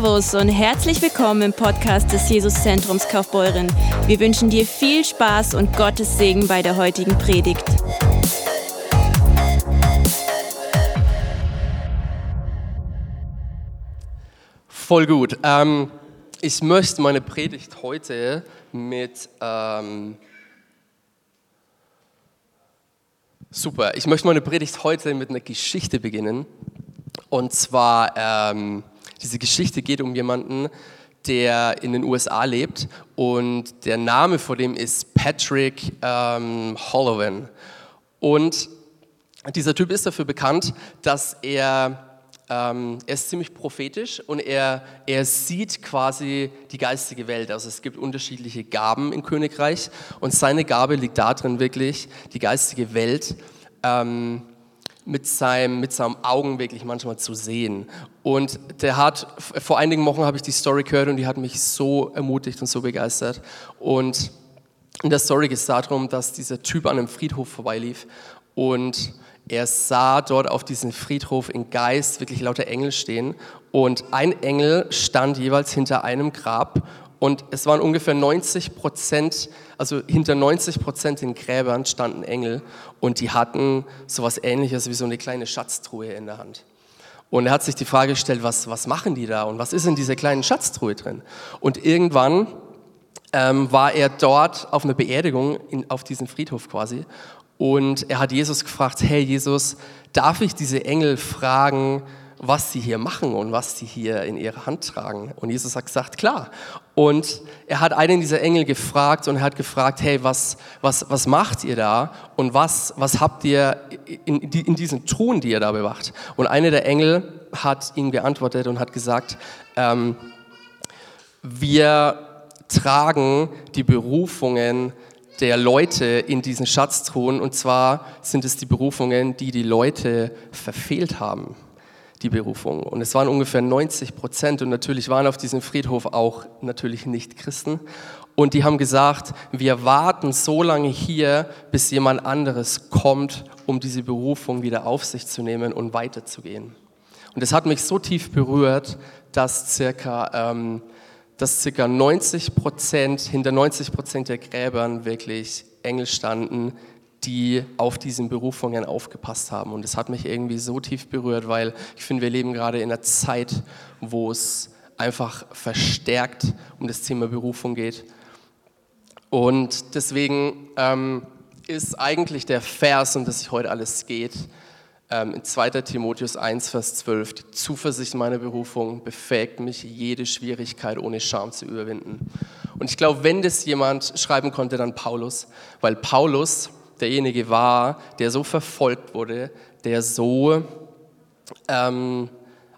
Servus und herzlich willkommen im Podcast des Jesuszentrums Kaufbeuren. Wir wünschen dir viel Spaß und Gottes Segen bei der heutigen Predigt. Voll gut. Ähm, ich möchte meine Predigt heute mit ähm, super. Ich möchte meine Predigt heute mit einer Geschichte beginnen. Und zwar ähm, diese Geschichte geht um jemanden, der in den USA lebt und der Name von dem ist Patrick ähm, Hollowan. Und dieser Typ ist dafür bekannt, dass er ähm, er ist ziemlich prophetisch und er, er sieht quasi die geistige Welt. Also es gibt unterschiedliche Gaben im Königreich und seine Gabe liegt darin wirklich, die geistige Welt ähm, mit, seinem, mit seinem Augen wirklich manchmal zu sehen. Und der hat, vor einigen Wochen habe ich die Story gehört und die hat mich so ermutigt und so begeistert. Und in der Story geht es darum, dass dieser Typ an einem Friedhof vorbeilief und er sah dort auf diesem Friedhof in Geist wirklich lauter Engel stehen und ein Engel stand jeweils hinter einem Grab und es waren ungefähr 90 Prozent, also hinter 90 Prozent den Gräbern standen Engel und die hatten sowas ähnliches wie so eine kleine Schatztruhe in der Hand. Und er hat sich die Frage gestellt, was, was machen die da und was ist in dieser kleinen Schatztruhe drin? Und irgendwann ähm, war er dort auf einer Beerdigung in, auf diesem Friedhof quasi und er hat Jesus gefragt, hey Jesus, darf ich diese Engel fragen, was sie hier machen und was sie hier in ihrer Hand tragen. Und Jesus hat gesagt, klar. Und er hat einen dieser Engel gefragt und er hat gefragt, hey, was, was, was macht ihr da? Und was, was habt ihr in, in diesen Truhen, die ihr da bewacht? Und einer der Engel hat ihm geantwortet und hat gesagt, ähm, wir tragen die Berufungen der Leute in diesen Schatztruhen. Und zwar sind es die Berufungen, die die Leute verfehlt haben die Berufung. Und es waren ungefähr 90 Prozent und natürlich waren auf diesem Friedhof auch natürlich nicht Christen. Und die haben gesagt, wir warten so lange hier, bis jemand anderes kommt, um diese Berufung wieder auf sich zu nehmen und weiterzugehen. Und es hat mich so tief berührt, dass circa, ähm, dass circa 90 Prozent, hinter 90 Prozent der Gräbern wirklich Engel standen, die auf diesen Berufungen aufgepasst haben. Und es hat mich irgendwie so tief berührt, weil ich finde, wir leben gerade in einer Zeit, wo es einfach verstärkt um das Thema Berufung geht. Und deswegen ähm, ist eigentlich der Vers, um das sich heute alles geht, ähm, in 2. Timotheus 1, Vers 12, die Zuversicht meiner Berufung befähigt mich, jede Schwierigkeit ohne Scham zu überwinden. Und ich glaube, wenn das jemand schreiben konnte, dann Paulus, weil Paulus derjenige war, der so verfolgt wurde, der so ähm,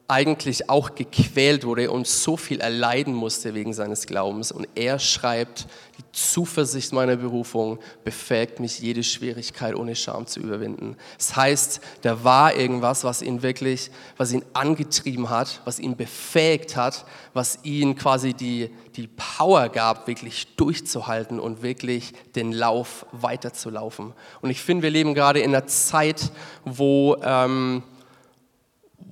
eigentlich auch gequält wurde und so viel erleiden musste wegen seines Glaubens. Und er schreibt, Zuversicht meiner Berufung befähigt mich, jede Schwierigkeit ohne Scham zu überwinden. Das heißt, da war irgendwas, was ihn wirklich, was ihn angetrieben hat, was ihn befähigt hat, was ihn quasi die, die Power gab, wirklich durchzuhalten und wirklich den Lauf weiterzulaufen. Und ich finde, wir leben gerade in einer Zeit, wo... Ähm,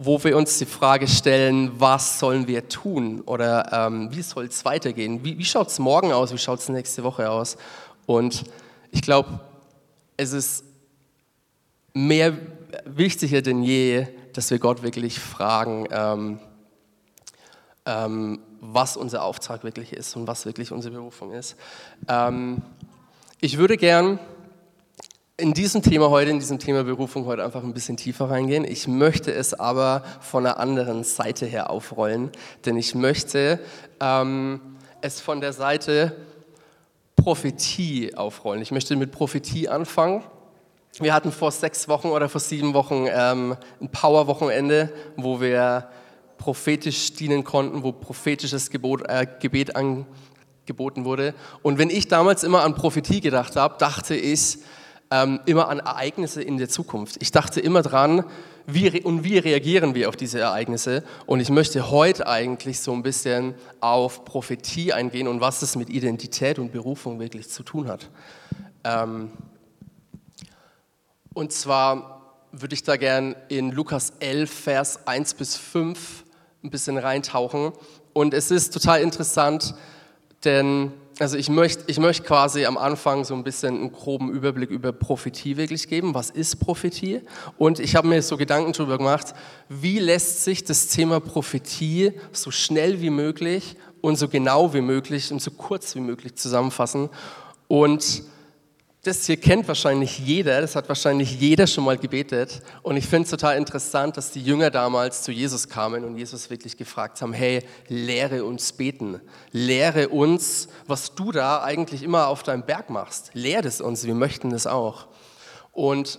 wo wir uns die Frage stellen, was sollen wir tun oder ähm, wie soll es weitergehen? Wie, wie schaut es morgen aus? Wie schaut es nächste Woche aus? Und ich glaube, es ist mehr wichtiger denn je, dass wir Gott wirklich fragen, ähm, ähm, was unser Auftrag wirklich ist und was wirklich unsere Berufung ist. Ähm, ich würde gern in diesem Thema heute, in diesem Thema Berufung heute einfach ein bisschen tiefer reingehen. Ich möchte es aber von einer anderen Seite her aufrollen, denn ich möchte ähm, es von der Seite Prophetie aufrollen. Ich möchte mit Prophetie anfangen. Wir hatten vor sechs Wochen oder vor sieben Wochen ähm, ein Power-Wochenende, wo wir prophetisch dienen konnten, wo prophetisches Gebot, äh, Gebet angeboten wurde. Und wenn ich damals immer an Prophetie gedacht habe, dachte ich, ähm, immer an Ereignisse in der Zukunft. Ich dachte immer dran, wie, und wie reagieren wir auf diese Ereignisse? Und ich möchte heute eigentlich so ein bisschen auf Prophetie eingehen und was es mit Identität und Berufung wirklich zu tun hat. Ähm, und zwar würde ich da gern in Lukas 11, Vers 1 bis 5 ein bisschen reintauchen. Und es ist total interessant, denn also ich möchte ich möcht quasi am Anfang so ein bisschen einen groben Überblick über Prophetie wirklich geben. Was ist Prophetie? Und ich habe mir so Gedanken darüber gemacht, wie lässt sich das Thema Prophetie so schnell wie möglich und so genau wie möglich und so kurz wie möglich zusammenfassen. Und das hier kennt wahrscheinlich jeder, das hat wahrscheinlich jeder schon mal gebetet. Und ich finde es total interessant, dass die Jünger damals zu Jesus kamen und Jesus wirklich gefragt haben, hey, lehre uns beten. Lehre uns, was du da eigentlich immer auf deinem Berg machst. Lehre es uns, wir möchten das auch. Und,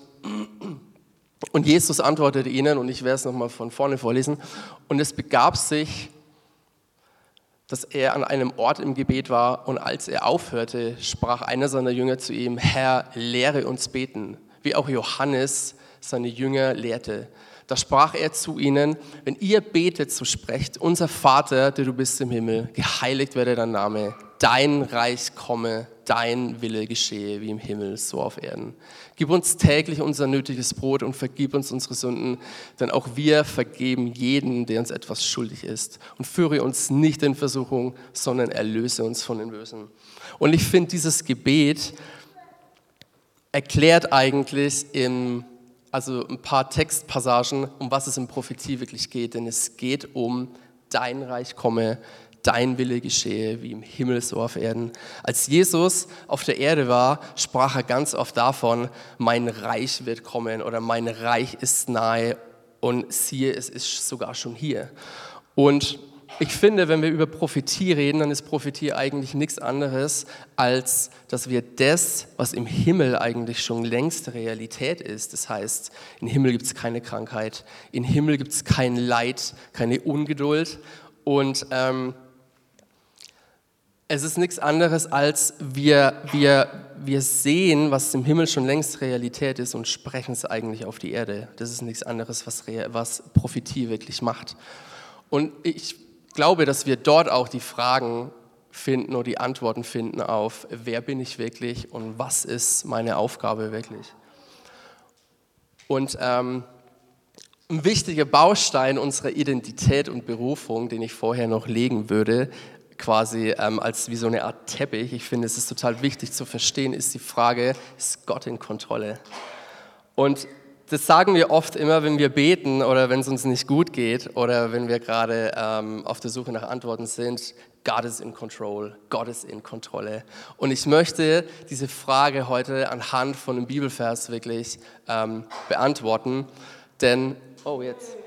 und Jesus antwortete ihnen, und ich werde es nochmal von vorne vorlesen, und es begab sich, dass er an einem Ort im Gebet war und als er aufhörte, sprach einer seiner Jünger zu ihm, Herr, lehre uns beten, wie auch Johannes seine Jünger lehrte. Da sprach er zu ihnen, wenn ihr betet, so sprecht, unser Vater, der du bist im Himmel, geheiligt werde dein Name, dein Reich komme, dein Wille geschehe, wie im Himmel, so auf Erden. Gib uns täglich unser nötiges Brot und vergib uns unsere Sünden, denn auch wir vergeben jeden, der uns etwas schuldig ist. Und führe uns nicht in Versuchung, sondern erlöse uns von den Bösen. Und ich finde, dieses Gebet erklärt eigentlich im also ein paar Textpassagen, um was es in Prophetie wirklich geht. Denn es geht um dein Reich komme, dein Wille geschehe, wie im Himmel so auf Erden. Als Jesus auf der Erde war, sprach er ganz oft davon, mein Reich wird kommen oder mein Reich ist nahe und siehe, es ist sogar schon hier. Und ich finde, wenn wir über Prophetie reden, dann ist Prophetie eigentlich nichts anderes, als dass wir das, was im Himmel eigentlich schon längst Realität ist, das heißt, im Himmel gibt es keine Krankheit, im Himmel gibt es kein Leid, keine Ungeduld und ähm, es ist nichts anderes, als wir, wir, wir sehen, was im Himmel schon längst Realität ist und sprechen es eigentlich auf die Erde. Das ist nichts anderes, was, was Prophetie wirklich macht. Und ich glaube, dass wir dort auch die Fragen finden oder die Antworten finden auf, wer bin ich wirklich und was ist meine Aufgabe wirklich. Und ähm, ein wichtiger Baustein unserer Identität und Berufung, den ich vorher noch legen würde, quasi ähm, als wie so eine Art Teppich. Ich finde, es ist total wichtig zu verstehen, ist die Frage, ist Gott in Kontrolle? Und das sagen wir oft immer, wenn wir beten oder wenn es uns nicht gut geht oder wenn wir gerade ähm, auf der Suche nach Antworten sind. Gott ist in Control, Gott ist in Kontrolle. Und ich möchte diese Frage heute anhand von einem Bibelvers wirklich ähm, beantworten, denn, oh jetzt,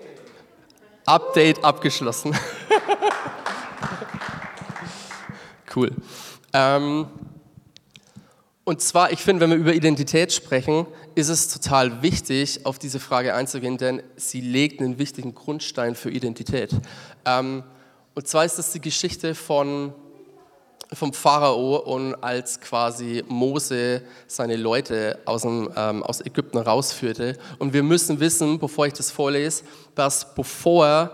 Update abgeschlossen. Cool. Ähm, und zwar, ich finde, wenn wir über Identität sprechen, ist es total wichtig, auf diese Frage einzugehen, denn sie legt einen wichtigen Grundstein für Identität. Ähm, und zwar ist das die Geschichte von, vom Pharao und als quasi Mose seine Leute aus, dem, ähm, aus Ägypten rausführte. Und wir müssen wissen, bevor ich das vorlese, dass bevor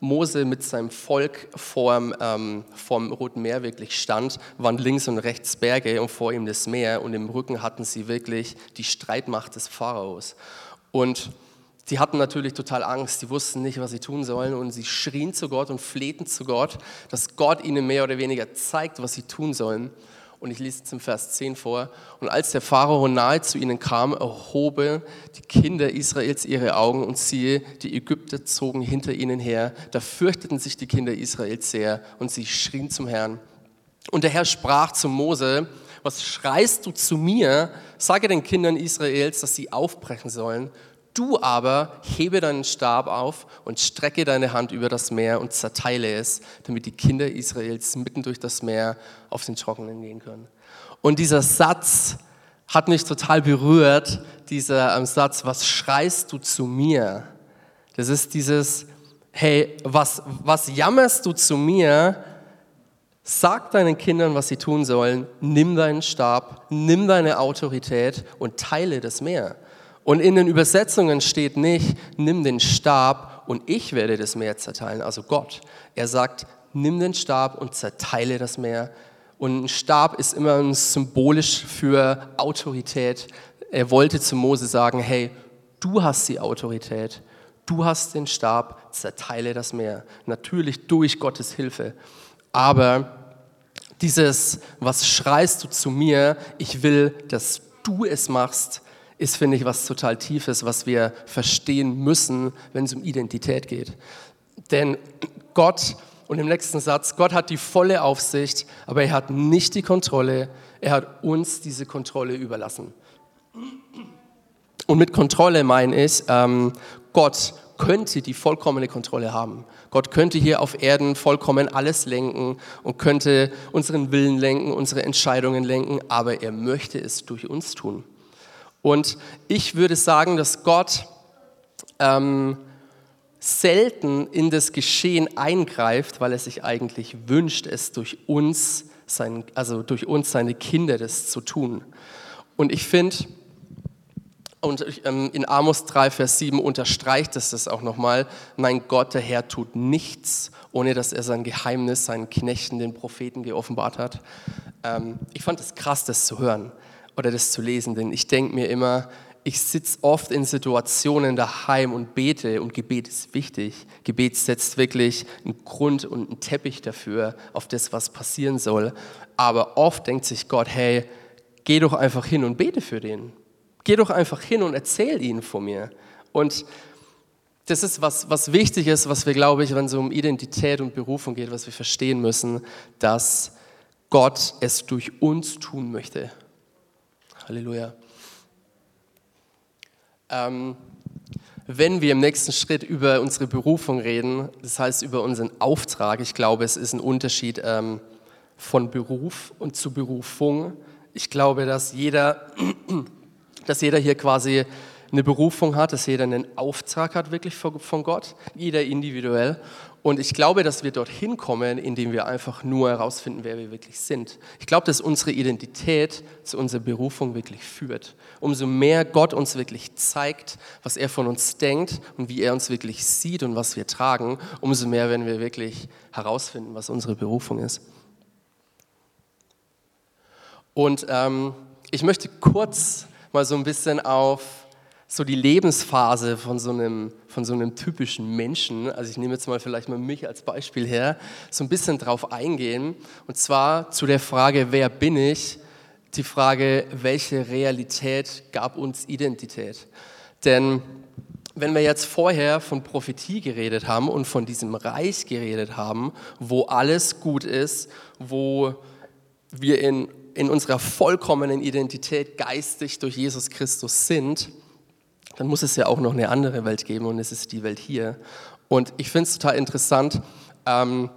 Mose mit seinem Volk vorm, ähm, Roten Meer wirklich stand, waren links und rechts Berge und vor ihm das Meer und im Rücken hatten sie wirklich die Streitmacht des Pharaos. Und sie hatten natürlich total Angst, sie wussten nicht, was sie tun sollen und sie schrien zu Gott und flehten zu Gott, dass Gott ihnen mehr oder weniger zeigt, was sie tun sollen. Und ich lese zum Vers 10 vor. Und als der Pharao nahe zu ihnen kam, erhoben die Kinder Israels ihre Augen und siehe, die Ägypter zogen hinter ihnen her. Da fürchteten sich die Kinder Israels sehr und sie schrien zum Herrn. Und der Herr sprach zu Mose, was schreist du zu mir? Sage den Kindern Israels, dass sie aufbrechen sollen. Du aber hebe deinen Stab auf und strecke deine Hand über das Meer und zerteile es, damit die Kinder Israels mitten durch das Meer auf den Trockenen gehen können. Und dieser Satz hat mich total berührt, dieser ähm, Satz, was schreist du zu mir? Das ist dieses, hey, was, was jammerst du zu mir? Sag deinen Kindern, was sie tun sollen, nimm deinen Stab, nimm deine Autorität und teile das Meer. Und in den Übersetzungen steht nicht, nimm den Stab und ich werde das Meer zerteilen, also Gott. Er sagt, nimm den Stab und zerteile das Meer. Und ein Stab ist immer symbolisch für Autorität. Er wollte zu Mose sagen, hey, du hast die Autorität. Du hast den Stab, zerteile das Meer. Natürlich durch Gottes Hilfe. Aber dieses, was schreist du zu mir, ich will, dass du es machst, ist, finde ich, was total Tiefes, was wir verstehen müssen, wenn es um Identität geht. Denn Gott, und im nächsten Satz, Gott hat die volle Aufsicht, aber er hat nicht die Kontrolle, er hat uns diese Kontrolle überlassen. Und mit Kontrolle meine ich, ähm, Gott könnte die vollkommene Kontrolle haben. Gott könnte hier auf Erden vollkommen alles lenken und könnte unseren Willen lenken, unsere Entscheidungen lenken, aber er möchte es durch uns tun. Und ich würde sagen, dass Gott ähm, selten in das Geschehen eingreift, weil er sich eigentlich wünscht, es durch uns, sein, also durch uns, seine Kinder, das zu tun. Und ich finde, und ähm, in Amos 3, Vers 7 unterstreicht es das auch nochmal. Mein Gott, der Herr tut nichts, ohne dass er sein Geheimnis seinen Knechten, den Propheten, geoffenbart hat. Ähm, ich fand es krass, das zu hören oder das zu lesen, denn ich denke mir immer, ich sitze oft in Situationen daheim und bete und Gebet ist wichtig. Gebet setzt wirklich einen Grund und einen Teppich dafür, auf das, was passieren soll. Aber oft denkt sich Gott, hey, geh doch einfach hin und bete für den Geh doch einfach hin und erzähl ihnen von mir. Und das ist was, was wichtig ist, was wir, glaube ich, wenn es um Identität und Berufung geht, was wir verstehen müssen, dass Gott es durch uns tun möchte. Halleluja. Ähm, wenn wir im nächsten Schritt über unsere Berufung reden, das heißt über unseren Auftrag, ich glaube, es ist ein Unterschied ähm, von Beruf und zu Berufung. Ich glaube, dass jeder dass jeder hier quasi eine Berufung hat, dass jeder einen Auftrag hat wirklich von Gott, jeder individuell. Und ich glaube, dass wir dorthin kommen, indem wir einfach nur herausfinden, wer wir wirklich sind. Ich glaube, dass unsere Identität zu unserer Berufung wirklich führt. Umso mehr Gott uns wirklich zeigt, was er von uns denkt und wie er uns wirklich sieht und was wir tragen, umso mehr werden wir wirklich herausfinden, was unsere Berufung ist. Und ähm, ich möchte kurz mal so ein bisschen auf so die Lebensphase von so einem, von so einem typischen Menschen, also ich nehme jetzt mal vielleicht mal mich als Beispiel her, so ein bisschen drauf eingehen. Und zwar zu der Frage, wer bin ich? Die Frage, welche Realität gab uns Identität? Denn wenn wir jetzt vorher von Prophetie geredet haben und von diesem Reich geredet haben, wo alles gut ist, wo wir in in unserer vollkommenen Identität geistig durch Jesus Christus sind, dann muss es ja auch noch eine andere Welt geben und es ist die Welt hier. Und ich finde es total interessant, ähm,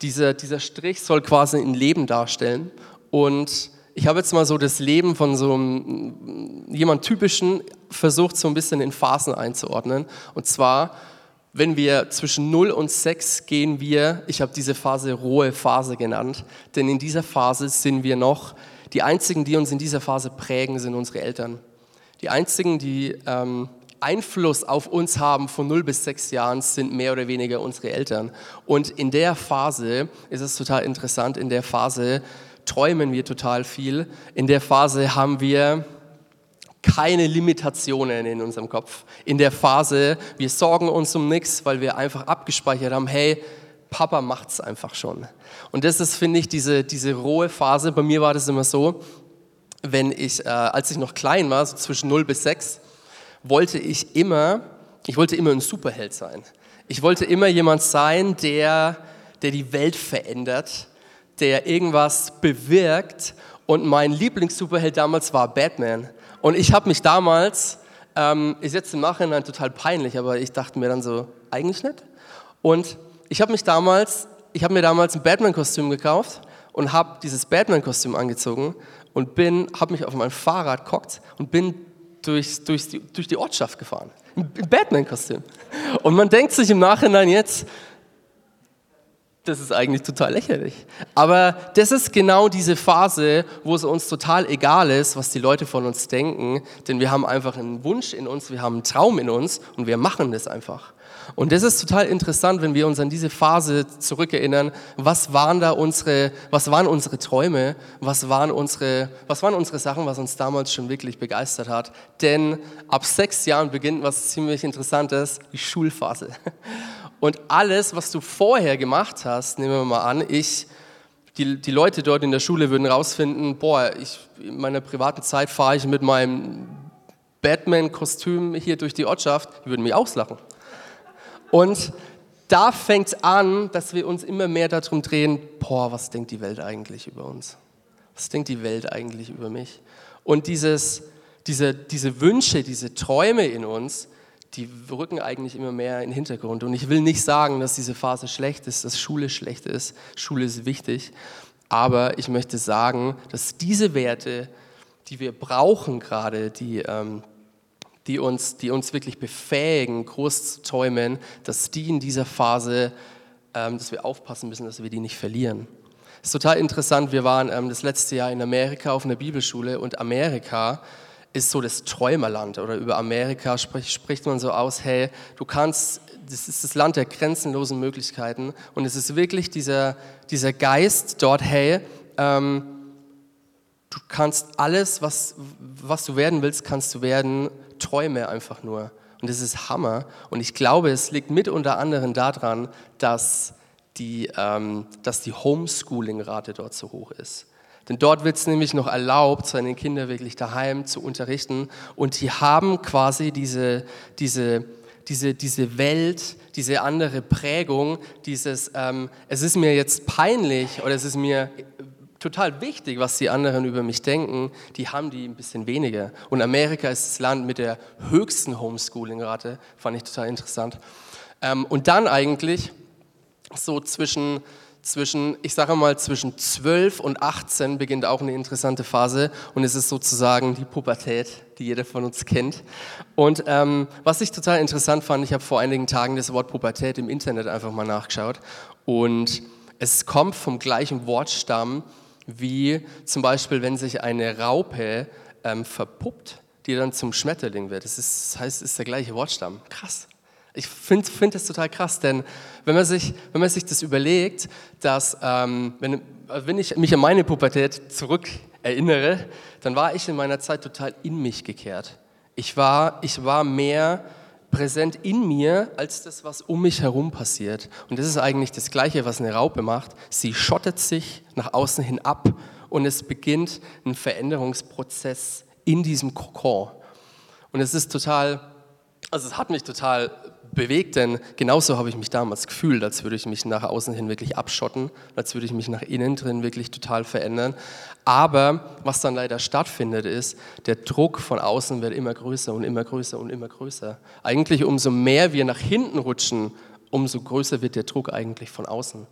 dieser, dieser Strich soll quasi ein Leben darstellen und ich habe jetzt mal so das Leben von so einem, jemand typischen versucht, so ein bisschen in Phasen einzuordnen. Und zwar wenn wir zwischen 0 und 6 gehen wir, ich habe diese Phase rohe Phase genannt, denn in dieser Phase sind wir noch, die einzigen, die uns in dieser Phase prägen, sind unsere Eltern. Die einzigen, die ähm, Einfluss auf uns haben von 0 bis 6 Jahren, sind mehr oder weniger unsere Eltern. Und in der Phase ist es total interessant, in der Phase träumen wir total viel. In der Phase haben wir keine Limitationen in unserem Kopf. In der Phase, wir sorgen uns um nichts, weil wir einfach abgespeichert haben, hey, Papa macht's einfach schon. Und das ist, finde ich, diese, diese rohe Phase. Bei mir war das immer so, wenn ich, äh, als ich noch klein war, so zwischen 0 bis 6, wollte ich immer, ich wollte immer ein Superheld sein. Ich wollte immer jemand sein, der, der die Welt verändert, der irgendwas bewirkt. Und mein Lieblings-Superheld damals war Batman. Und ich habe mich damals, ähm, ist jetzt im Nachhinein total peinlich, aber ich dachte mir dann so, eigentlich nicht. Und ich habe mich damals, ich habe mir damals ein Batman-Kostüm gekauft und habe dieses Batman-Kostüm angezogen und bin, habe mich auf mein Fahrrad gehockt und bin durch, durch, die, durch die Ortschaft gefahren. Im Batman-Kostüm. Und man denkt sich im Nachhinein jetzt, Das ist eigentlich total lächerlich. Aber das ist genau diese Phase, wo es uns total egal ist, was die Leute von uns denken, denn wir haben einfach einen Wunsch in uns, wir haben einen Traum in uns und wir machen das einfach. Und das ist total interessant, wenn wir uns an diese Phase zurückerinnern. Was waren da unsere, was waren unsere Träume? Was waren unsere, was waren unsere Sachen, was uns damals schon wirklich begeistert hat? Denn ab sechs Jahren beginnt was ziemlich Interessantes, die Schulphase. Und alles, was du vorher gemacht hast, nehmen wir mal an, ich, die, die Leute dort in der Schule würden rausfinden, boah, ich, in meiner privaten Zeit fahre ich mit meinem Batman-Kostüm hier durch die Ortschaft, die würden mich auslachen. Und da fängt es an, dass wir uns immer mehr darum drehen, boah, was denkt die Welt eigentlich über uns? Was denkt die Welt eigentlich über mich? Und dieses, diese, diese Wünsche, diese Träume in uns, die rücken eigentlich immer mehr in den Hintergrund. Und ich will nicht sagen, dass diese Phase schlecht ist, dass Schule schlecht ist. Schule ist wichtig. Aber ich möchte sagen, dass diese Werte, die wir brauchen gerade, die, ähm, die, uns, die uns wirklich befähigen, groß zu träumen, dass die in dieser Phase, ähm, dass wir aufpassen müssen, dass wir die nicht verlieren. Es ist total interessant, wir waren ähm, das letzte Jahr in Amerika auf einer Bibelschule und Amerika ist so das Träumerland oder über Amerika spricht, spricht man so aus, hey, du kannst, das ist das Land der grenzenlosen Möglichkeiten und es ist wirklich dieser, dieser Geist dort, hey, ähm, du kannst alles, was, was du werden willst, kannst du werden, träume einfach nur. Und das ist Hammer und ich glaube, es liegt mit unter anderem daran, dass die, ähm, dass die Homeschooling-Rate dort so hoch ist. Denn dort wird es nämlich noch erlaubt, seine Kinder wirklich daheim zu unterrichten. Und die haben quasi diese, diese, diese, diese Welt, diese andere Prägung, dieses, ähm, es ist mir jetzt peinlich oder es ist mir total wichtig, was die anderen über mich denken, die haben die ein bisschen weniger. Und Amerika ist das Land mit der höchsten Homeschooling-Rate, fand ich total interessant. Ähm, und dann eigentlich so zwischen zwischen, ich sage mal, zwischen 12 und 18 beginnt auch eine interessante Phase und es ist sozusagen die Pubertät, die jeder von uns kennt. Und ähm, was ich total interessant fand, ich habe vor einigen Tagen das Wort Pubertät im Internet einfach mal nachgeschaut und es kommt vom gleichen Wortstamm wie zum Beispiel, wenn sich eine Raupe ähm, verpuppt, die dann zum Schmetterling wird. Das, ist, das heißt, es ist der gleiche Wortstamm. Krass. Ich finde find das total krass, denn wenn man sich, wenn man sich das überlegt, dass, ähm, wenn, wenn ich mich an meine Pubertät zurück erinnere, dann war ich in meiner Zeit total in mich gekehrt. Ich war, ich war mehr präsent in mir als das, was um mich herum passiert. Und das ist eigentlich das Gleiche, was eine Raupe macht. Sie schottet sich nach außen hin ab und es beginnt ein Veränderungsprozess in diesem Kokon. Und es ist total, also es hat mich total bewegt, denn genauso habe ich mich damals gefühlt, als würde ich mich nach außen hin wirklich abschotten, als würde ich mich nach innen drin wirklich total verändern. Aber was dann leider stattfindet, ist, der Druck von außen wird immer größer und immer größer und immer größer. Eigentlich umso mehr wir nach hinten rutschen, umso größer wird der Druck eigentlich von außen.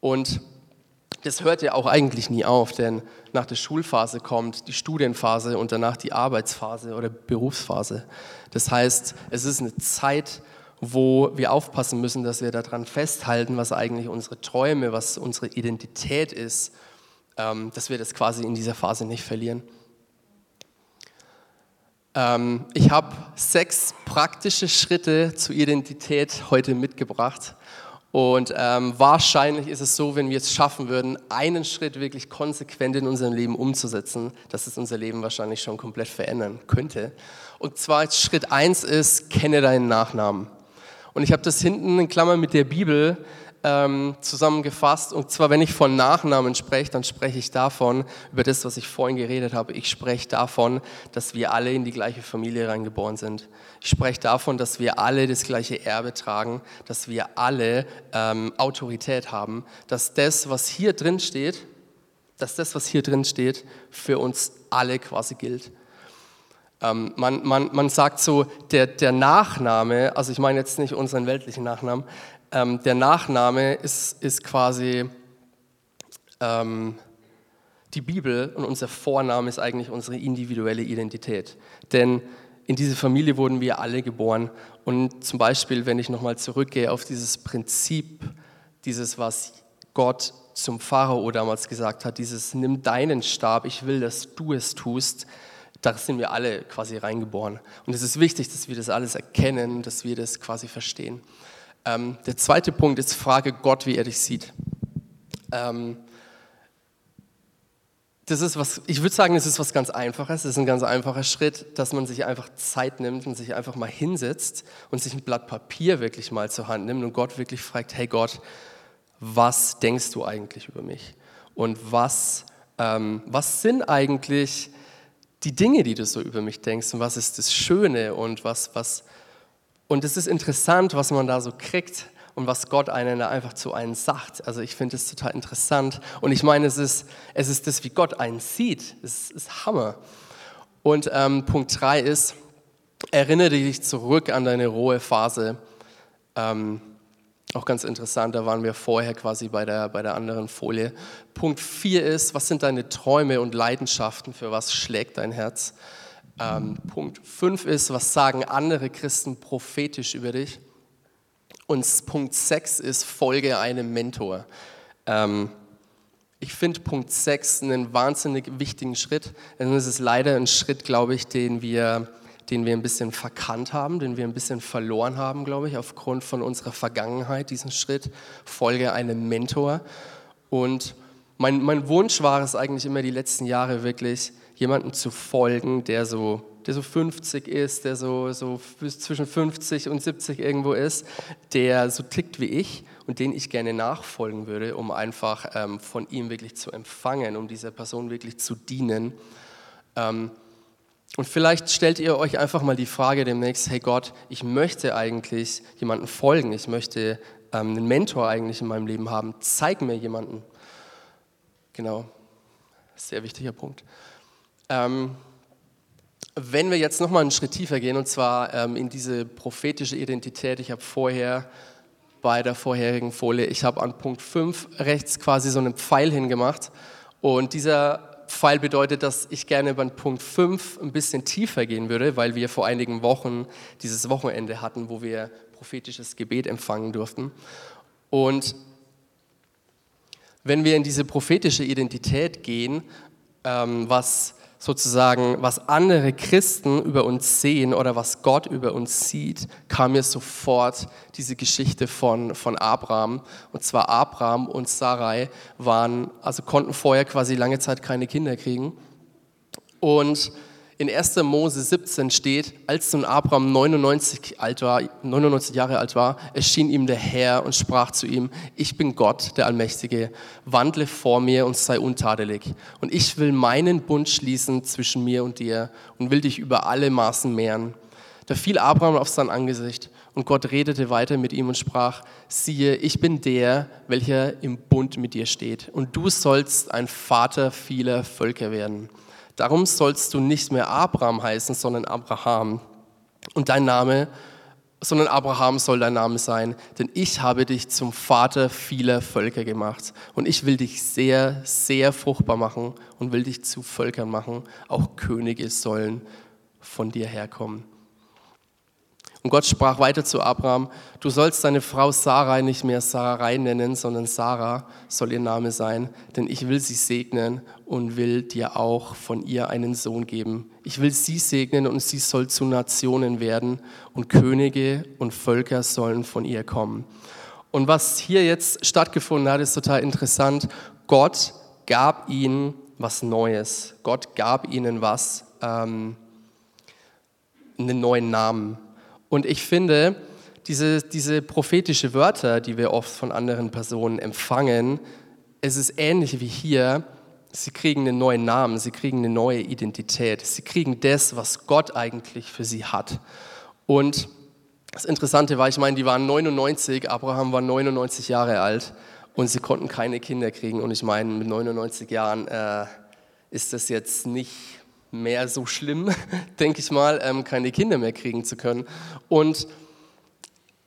Und das hört ja auch eigentlich nie auf, denn nach der Schulphase kommt die Studienphase und danach die Arbeitsphase oder Berufsphase. Das heißt, es ist eine Zeit, wo wir aufpassen müssen, dass wir daran festhalten, was eigentlich unsere Träume, was unsere Identität ist, ähm, dass wir das quasi in dieser Phase nicht verlieren. Ähm, ich habe sechs praktische Schritte zur Identität heute mitgebracht und ähm, wahrscheinlich ist es so, wenn wir es schaffen würden, einen Schritt wirklich konsequent in unserem Leben umzusetzen, dass es unser Leben wahrscheinlich schon komplett verändern könnte. Und zwar Schritt eins ist, kenne deinen Nachnamen. Und ich habe das hinten in Klammern mit der Bibel ähm, zusammengefasst. Und zwar, wenn ich von Nachnamen spreche, dann spreche ich davon, über das, was ich vorhin geredet habe. Ich spreche davon, dass wir alle in die gleiche Familie reingeboren sind. Ich spreche davon, dass wir alle das gleiche Erbe tragen, dass wir alle ähm, Autorität haben, dass das, was hier drin steht, dass das, was hier drin steht, für uns alle quasi gilt. Ähm, man, man, man sagt so, der, der Nachname, also ich meine jetzt nicht unseren weltlichen Nachnamen, ähm, der Nachname ist, ist quasi ähm, die Bibel und unser Vorname ist eigentlich unsere individuelle Identität. Denn in diese Familie wurden wir alle geboren. Und zum Beispiel, wenn ich nochmal zurückgehe auf dieses Prinzip dieses, was Gott zum Pharao damals gesagt hat, dieses nimm deinen Stab, ich will, dass du es tust, da sind wir alle quasi reingeboren. Und es ist wichtig, dass wir das alles erkennen, dass wir das quasi verstehen. Ähm, der zweite Punkt ist, frage Gott, wie er dich sieht. Ähm, das ist was, ich würde sagen, es ist was ganz Einfaches. Es ist ein ganz einfacher Schritt, dass man sich einfach Zeit nimmt und sich einfach mal hinsetzt und sich ein Blatt Papier wirklich mal zur Hand nimmt und Gott wirklich fragt, hey Gott, was denkst du eigentlich über mich? Und was, ähm, was sind eigentlich die Dinge, die du so über mich denkst und was ist das Schöne und was, was, und es ist interessant, was man da so kriegt und was Gott einen da einfach zu einem sagt. Also ich finde es total interessant. Und ich meine, es ist, es ist das, wie Gott einen sieht. Es ist Hammer. Und ähm, Punkt 3 ist, erinnere dich zurück an deine rohe Phase. Ähm, auch ganz interessant, da waren wir vorher quasi bei der, bei der anderen Folie. Punkt 4 ist, was sind deine Träume und Leidenschaften, für was schlägt dein Herz? Ähm, Punkt 5 ist, was sagen andere Christen prophetisch über dich? Und Punkt 6 ist, folge einem Mentor. Ähm, ich finde Punkt 6 einen wahnsinnig wichtigen Schritt. Denn es ist leider ein Schritt, glaube ich, den wir, den wir ein bisschen verkannt haben, den wir ein bisschen verloren haben, glaube ich, aufgrund von unserer Vergangenheit, diesen Schritt, folge einem Mentor. Und mein, mein Wunsch war es eigentlich immer die letzten Jahre wirklich, jemandem zu folgen, der so der so 50 ist, der so, so zwischen 50 und 70 irgendwo ist, der so tickt wie ich und den ich gerne nachfolgen würde, um einfach ähm, von ihm wirklich zu empfangen, um dieser Person wirklich zu dienen. Ähm, und vielleicht stellt ihr euch einfach mal die Frage demnächst, hey Gott, ich möchte eigentlich jemanden folgen, ich möchte ähm, einen Mentor eigentlich in meinem Leben haben, zeig mir jemanden. Genau, sehr wichtiger Punkt. Ähm, wenn wir jetzt nochmal einen Schritt tiefer gehen, und zwar ähm, in diese prophetische Identität, ich habe vorher bei der vorherigen Folie, ich habe an Punkt 5 rechts quasi so einen Pfeil hingemacht. Und dieser Pfeil bedeutet, dass ich gerne beim Punkt 5 ein bisschen tiefer gehen würde, weil wir vor einigen Wochen dieses Wochenende hatten, wo wir prophetisches Gebet empfangen durften. Und wenn wir in diese prophetische Identität gehen, ähm, was sozusagen, was andere Christen über uns sehen oder was Gott über uns sieht, kam mir sofort diese Geschichte von, von Abraham. Und zwar Abraham und Sarai waren, also konnten vorher quasi lange Zeit keine Kinder kriegen. Und in 1. Mose 17 steht, als nun Abraham 99, alt war, 99 Jahre alt war, erschien ihm der Herr und sprach zu ihm, ich bin Gott, der Allmächtige, wandle vor mir und sei untadelig. Und ich will meinen Bund schließen zwischen mir und dir und will dich über alle Maßen mehren. Da fiel Abraham auf sein Angesicht und Gott redete weiter mit ihm und sprach, siehe, ich bin der, welcher im Bund mit dir steht und du sollst ein Vater vieler Völker werden. Darum sollst du nicht mehr Abraham heißen, sondern Abraham. Und dein Name, sondern Abraham soll dein Name sein, denn ich habe dich zum Vater vieler Völker gemacht. Und ich will dich sehr, sehr fruchtbar machen und will dich zu Völkern machen. Auch Könige sollen von dir herkommen. Und Gott sprach weiter zu Abraham, du sollst deine Frau Sarai nicht mehr Sarai nennen, sondern Sarah soll ihr Name sein, denn ich will sie segnen und will dir auch von ihr einen Sohn geben. Ich will sie segnen und sie soll zu Nationen werden und Könige und Völker sollen von ihr kommen. Und was hier jetzt stattgefunden hat, ist total interessant. Gott gab ihnen was Neues. Gott gab ihnen was, ähm, einen neuen Namen. Und ich finde, diese, diese prophetische Wörter, die wir oft von anderen Personen empfangen, es ist ähnlich wie hier, sie kriegen einen neuen Namen, sie kriegen eine neue Identität, sie kriegen das, was Gott eigentlich für sie hat. Und das Interessante war, ich meine, die waren 99, Abraham war 99 Jahre alt und sie konnten keine Kinder kriegen. Und ich meine, mit 99 Jahren äh, ist das jetzt nicht mehr so schlimm, denke ich mal, ähm, keine Kinder mehr kriegen zu können. Und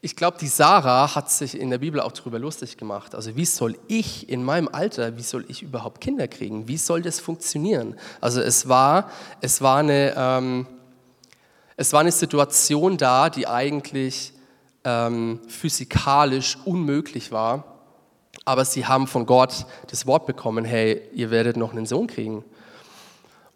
ich glaube, die Sarah hat sich in der Bibel auch darüber lustig gemacht. Also wie soll ich in meinem Alter, wie soll ich überhaupt Kinder kriegen? Wie soll das funktionieren? Also es war, es war, eine, ähm, es war eine Situation da, die eigentlich ähm, physikalisch unmöglich war. Aber sie haben von Gott das Wort bekommen, hey, ihr werdet noch einen Sohn kriegen.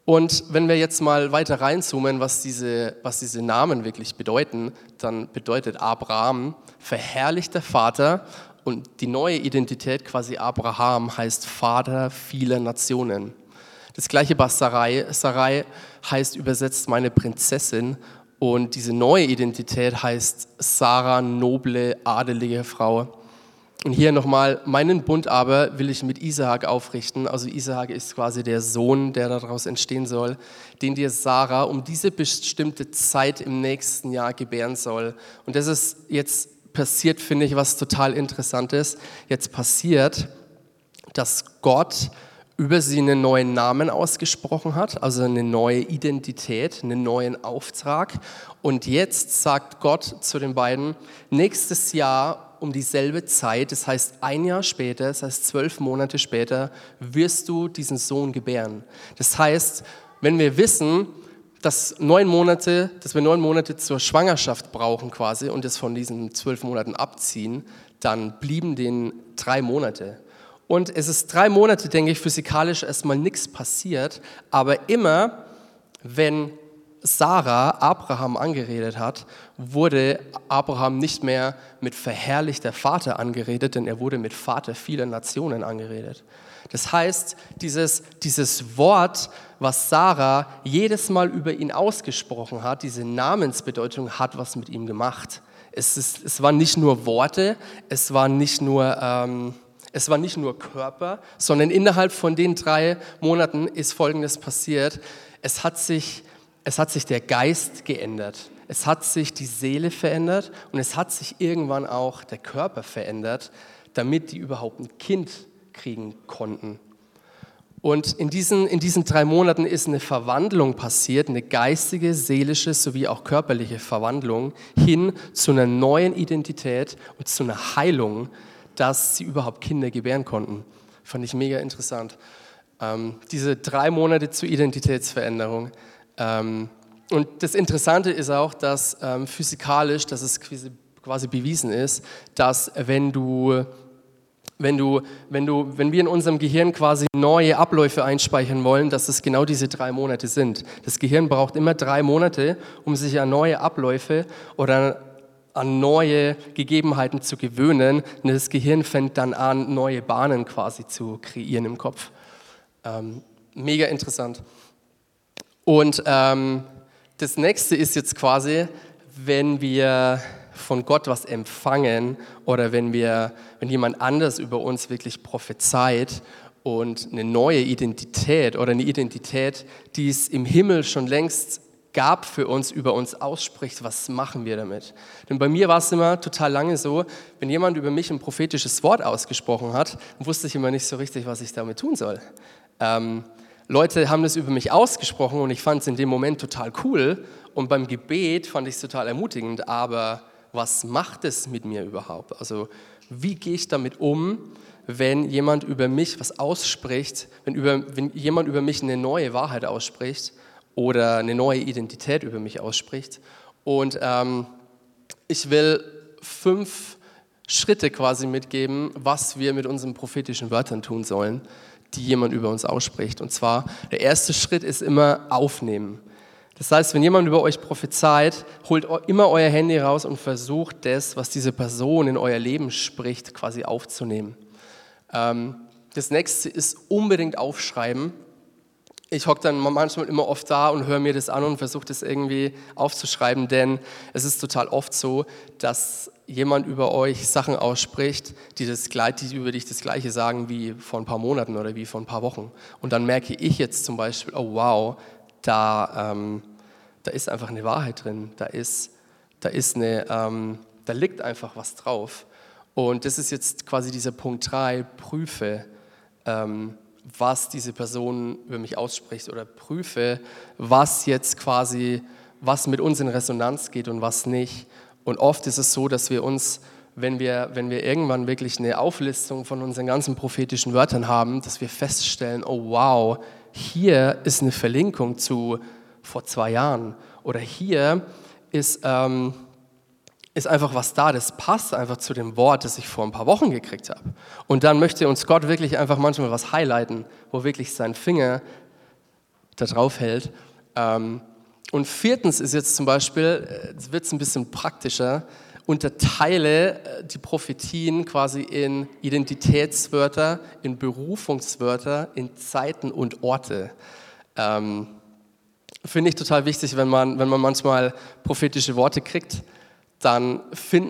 Und wenn wir jetzt mal weiter reinzoomen, was diese, was diese Namen wirklich bedeuten, dann bedeutet Abraham verherrlichter Vater und die neue Identität quasi Abraham heißt Vater vieler Nationen. Das gleiche bei Sarai. Sarai heißt übersetzt meine Prinzessin und diese neue Identität heißt Sarah, noble, adelige Frau. Und hier nochmal, meinen Bund aber will ich mit Isaak aufrichten. Also Isaak ist quasi der Sohn, der daraus entstehen soll, den dir Sarah um diese bestimmte Zeit im nächsten Jahr gebären soll. Und das ist jetzt passiert, finde ich, was total interessantes. Jetzt passiert, dass Gott über sie einen neuen Namen ausgesprochen hat, also eine neue Identität, einen neuen Auftrag. Und jetzt sagt Gott zu den beiden, nächstes Jahr um dieselbe Zeit, das heißt ein Jahr später, das heißt zwölf Monate später, wirst du diesen Sohn gebären. Das heißt, wenn wir wissen, dass neun Monate, dass wir neun Monate zur Schwangerschaft brauchen quasi und es von diesen zwölf Monaten abziehen, dann blieben den drei Monate. Und es ist drei Monate, denke ich, physikalisch erstmal nichts passiert, aber immer, wenn Sarah Abraham angeredet hat, wurde Abraham nicht mehr mit verherrlichter Vater angeredet, denn er wurde mit Vater vieler Nationen angeredet. Das heißt, dieses, dieses Wort, was Sarah jedes Mal über ihn ausgesprochen hat, diese Namensbedeutung hat was mit ihm gemacht. Es, ist, es waren nicht nur Worte, es war nicht nur... Ähm, es war nicht nur Körper, sondern innerhalb von den drei Monaten ist Folgendes passiert. Es hat sich es hat sich der Geist geändert. Es hat sich die Seele verändert und es hat sich irgendwann auch der Körper verändert, damit die überhaupt ein Kind kriegen konnten. Und in diesen, in diesen drei Monaten ist eine Verwandlung passiert, eine geistige, seelische sowie auch körperliche Verwandlung hin zu einer neuen Identität und zu einer Heilung, dass sie überhaupt Kinder gebären konnten. Fand ich mega interessant. Ähm, diese drei Monate zur Identitätsveränderung und das Interessante ist auch, dass ähm, physikalisch, dass es quasi bewiesen ist, dass wenn du wenn, du, wenn, du, wenn wir in unserem Gehirn quasi neue Abläufe einspeichern wollen, dass es genau diese drei Monate sind. Das Gehirn braucht immer drei Monate, um sich an neue Abläufe oder an neue Gegebenheiten zu gewöhnen. Und das Gehirn fängt dann an, neue Bahnen quasi zu kreieren im Kopf. Ähm, mega interessant. Und ähm, das nächste ist jetzt quasi, wenn wir von Gott was empfangen oder wenn, wir, wenn jemand anders über uns wirklich prophezeit und eine neue Identität oder eine Identität, die es im Himmel schon längst gab für uns, über uns ausspricht, was machen wir damit? Denn bei mir war es immer total lange so, wenn jemand über mich ein prophetisches Wort ausgesprochen hat, wusste ich immer nicht so richtig, was ich damit tun soll. Ähm, Leute haben das über mich ausgesprochen und ich fand es in dem Moment total cool und beim Gebet fand ich es total ermutigend, aber was macht es mit mir überhaupt? Also wie gehe ich damit um, wenn jemand über mich was ausspricht, wenn, über, wenn jemand über mich eine neue Wahrheit ausspricht oder eine neue Identität über mich ausspricht? Und ähm, ich will fünf Schritte quasi mitgeben, was wir mit unseren prophetischen Wörtern tun sollen die jemand über uns ausspricht. Und zwar, der erste Schritt ist immer aufnehmen. Das heißt, wenn jemand über euch prophezeit, holt immer euer Handy raus und versucht das, was diese Person in euer Leben spricht, quasi aufzunehmen. Ähm, das nächste ist unbedingt aufschreiben ich hocke dann manchmal immer oft da und höre mir das an und versuche das irgendwie aufzuschreiben, denn es ist total oft so, dass jemand über euch Sachen ausspricht, die, das, die über dich das Gleiche sagen wie vor ein paar Monaten oder wie vor ein paar Wochen. Und dann merke ich jetzt zum Beispiel, oh wow, da, ähm, da ist einfach eine Wahrheit drin, da ist, da ist eine, ähm, da liegt einfach was drauf. Und das ist jetzt quasi dieser Punkt 3, prüfe. Ähm, was diese Person über mich ausspricht oder prüfe, was jetzt quasi, was mit uns in Resonanz geht und was nicht. Und oft ist es so, dass wir uns, wenn wir, wenn wir irgendwann wirklich eine Auflistung von unseren ganzen prophetischen Wörtern haben, dass wir feststellen, oh wow, hier ist eine Verlinkung zu vor zwei Jahren oder hier ist, ähm, ist einfach was da, das passt einfach zu dem Wort, das ich vor ein paar Wochen gekriegt habe. Und dann möchte uns Gott wirklich einfach manchmal was highlighten, wo wirklich sein Finger da drauf hält. Ähm, und viertens ist jetzt zum Beispiel, jetzt wird es ein bisschen praktischer, unterteile äh, die Prophetien quasi in Identitätswörter, in Berufungswörter, in Zeiten und Orte. Ähm, Finde ich total wichtig, wenn man, wenn man manchmal prophetische Worte kriegt dann,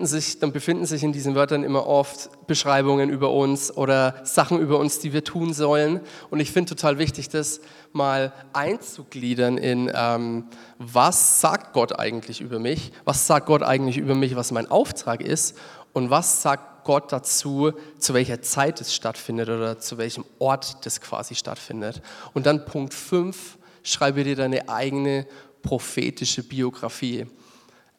sich, dann befinden sich in diesen Wörtern immer oft Beschreibungen über uns oder Sachen über uns, die wir tun sollen. Und ich finde total wichtig, das mal einzugliedern in, ähm, was sagt Gott eigentlich über mich? Was sagt Gott eigentlich über mich, was mein Auftrag ist? Und was sagt Gott dazu, zu welcher Zeit es stattfindet oder zu welchem Ort das quasi stattfindet? Und dann Punkt 5, schreibe dir deine eigene prophetische Biografie.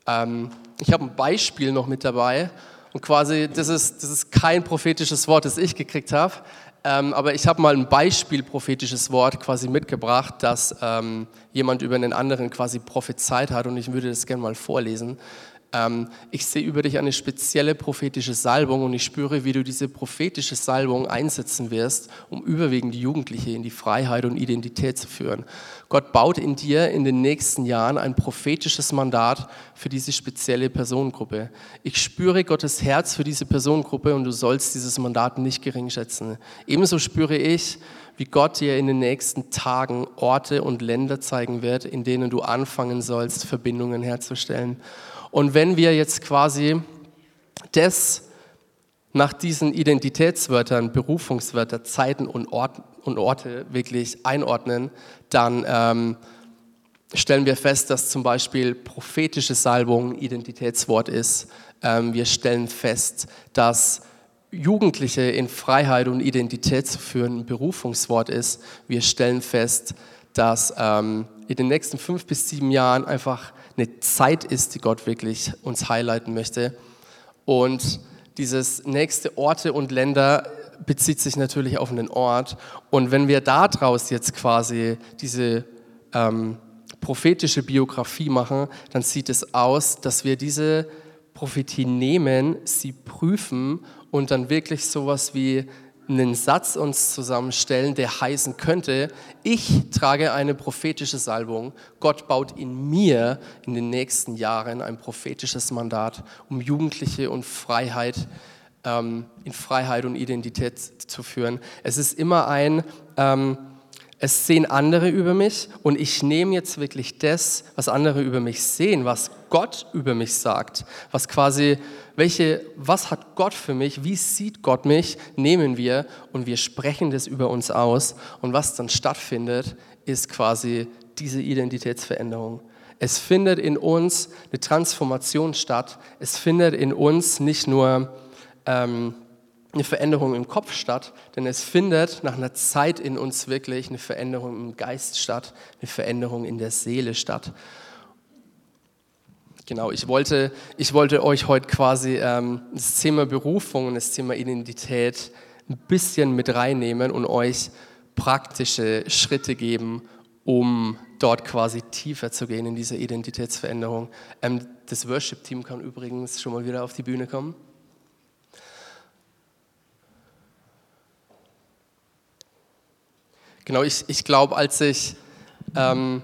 Ähm, ich habe ein Beispiel noch mit dabei und quasi, das ist, das ist kein prophetisches Wort, das ich gekriegt habe, ähm, aber ich habe mal ein Beispiel prophetisches Wort quasi mitgebracht, das ähm, jemand über einen anderen quasi prophezeit hat und ich würde das gerne mal vorlesen. Ähm, ich sehe über dich eine spezielle prophetische Salbung und ich spüre, wie du diese prophetische Salbung einsetzen wirst, um überwiegend Jugendliche in die Freiheit und Identität zu führen. Gott baut in dir in den nächsten Jahren ein prophetisches Mandat für diese spezielle Personengruppe. Ich spüre Gottes Herz für diese Personengruppe und du sollst dieses Mandat nicht gering schätzen. Ebenso spüre ich, wie Gott dir in den nächsten Tagen Orte und Länder zeigen wird, in denen du anfangen sollst, Verbindungen herzustellen. Und wenn wir jetzt quasi das nach diesen Identitätswörtern, Berufungswörter, Zeiten und, Ort, und Orte wirklich einordnen, dann ähm, stellen wir fest, dass zum Beispiel prophetische Salbung ein Identitätswort ist. Ähm, wir stellen fest, dass Jugendliche in Freiheit und Identität zu führen ein Berufungswort ist. Wir stellen fest, dass ähm, in den nächsten fünf bis sieben Jahren einfach eine Zeit ist, die Gott wirklich uns highlighten möchte. Und dieses nächste Orte und Länder bezieht sich natürlich auf einen Ort. Und wenn wir daraus jetzt quasi diese ähm, prophetische Biografie machen, dann sieht es aus, dass wir diese Prophetie nehmen, sie prüfen und dann wirklich sowas wie einen Satz uns zusammenstellen, der heißen könnte, ich trage eine prophetische Salbung, Gott baut in mir in den nächsten Jahren ein prophetisches Mandat, um Jugendliche und Freiheit, ähm, in Freiheit und Identität zu führen. Es ist immer ein, ähm, es sehen andere über mich und ich nehme jetzt wirklich das, was andere über mich sehen, was Gott über mich sagt, was quasi, welche, was hat Gott für mich, wie sieht Gott mich, nehmen wir und wir sprechen das über uns aus und was dann stattfindet, ist quasi diese Identitätsveränderung. Es findet in uns eine Transformation statt. Es findet in uns nicht nur ähm, eine Veränderung im Kopf statt, denn es findet nach einer Zeit in uns wirklich eine Veränderung im Geist statt, eine Veränderung in der Seele statt. Genau, ich wollte, ich wollte euch heute quasi ähm, das Thema Berufung und das Thema Identität ein bisschen mit reinnehmen und euch praktische Schritte geben, um dort quasi tiefer zu gehen in dieser Identitätsveränderung. Ähm, das Worship-Team kann übrigens schon mal wieder auf die Bühne kommen. Genau, ich, ich glaube, als ich, ähm,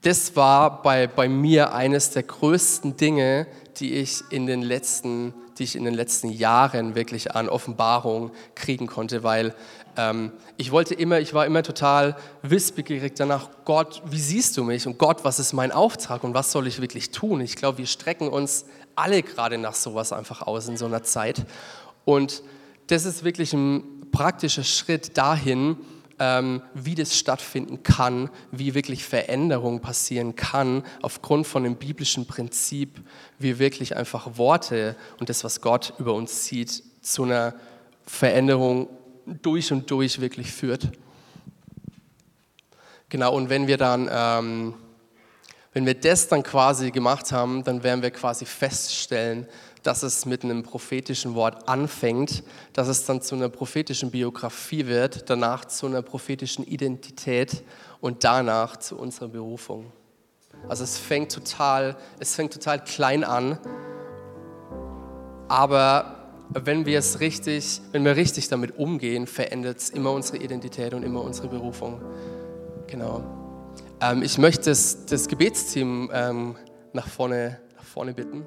das war bei, bei mir eines der größten Dinge, die ich in den letzten, die ich in den letzten Jahren wirklich an Offenbarung kriegen konnte, weil ähm, ich wollte immer, ich war immer total wissbegierig danach, Gott, wie siehst du mich? Und Gott, was ist mein Auftrag und was soll ich wirklich tun? Ich glaube, wir strecken uns alle gerade nach sowas einfach aus in so einer Zeit. Und das ist wirklich ein praktischer Schritt dahin, ähm, wie das stattfinden kann, wie wirklich Veränderung passieren kann, aufgrund von dem biblischen Prinzip, wie wirklich einfach Worte und das, was Gott über uns sieht, zu einer Veränderung durch und durch wirklich führt. Genau, und wenn wir dann, ähm, wenn wir das dann quasi gemacht haben, dann werden wir quasi feststellen, dass es mit einem prophetischen Wort anfängt, dass es dann zu einer prophetischen Biografie wird, danach zu einer prophetischen Identität und danach zu unserer Berufung. Also es fängt total, es fängt total klein an, aber wenn wir es richtig, wenn wir richtig damit umgehen, verändert es immer unsere Identität und immer unsere Berufung. Genau. Ähm, ich möchte das, das Gebetsteam ähm, nach, vorne, nach vorne bitten.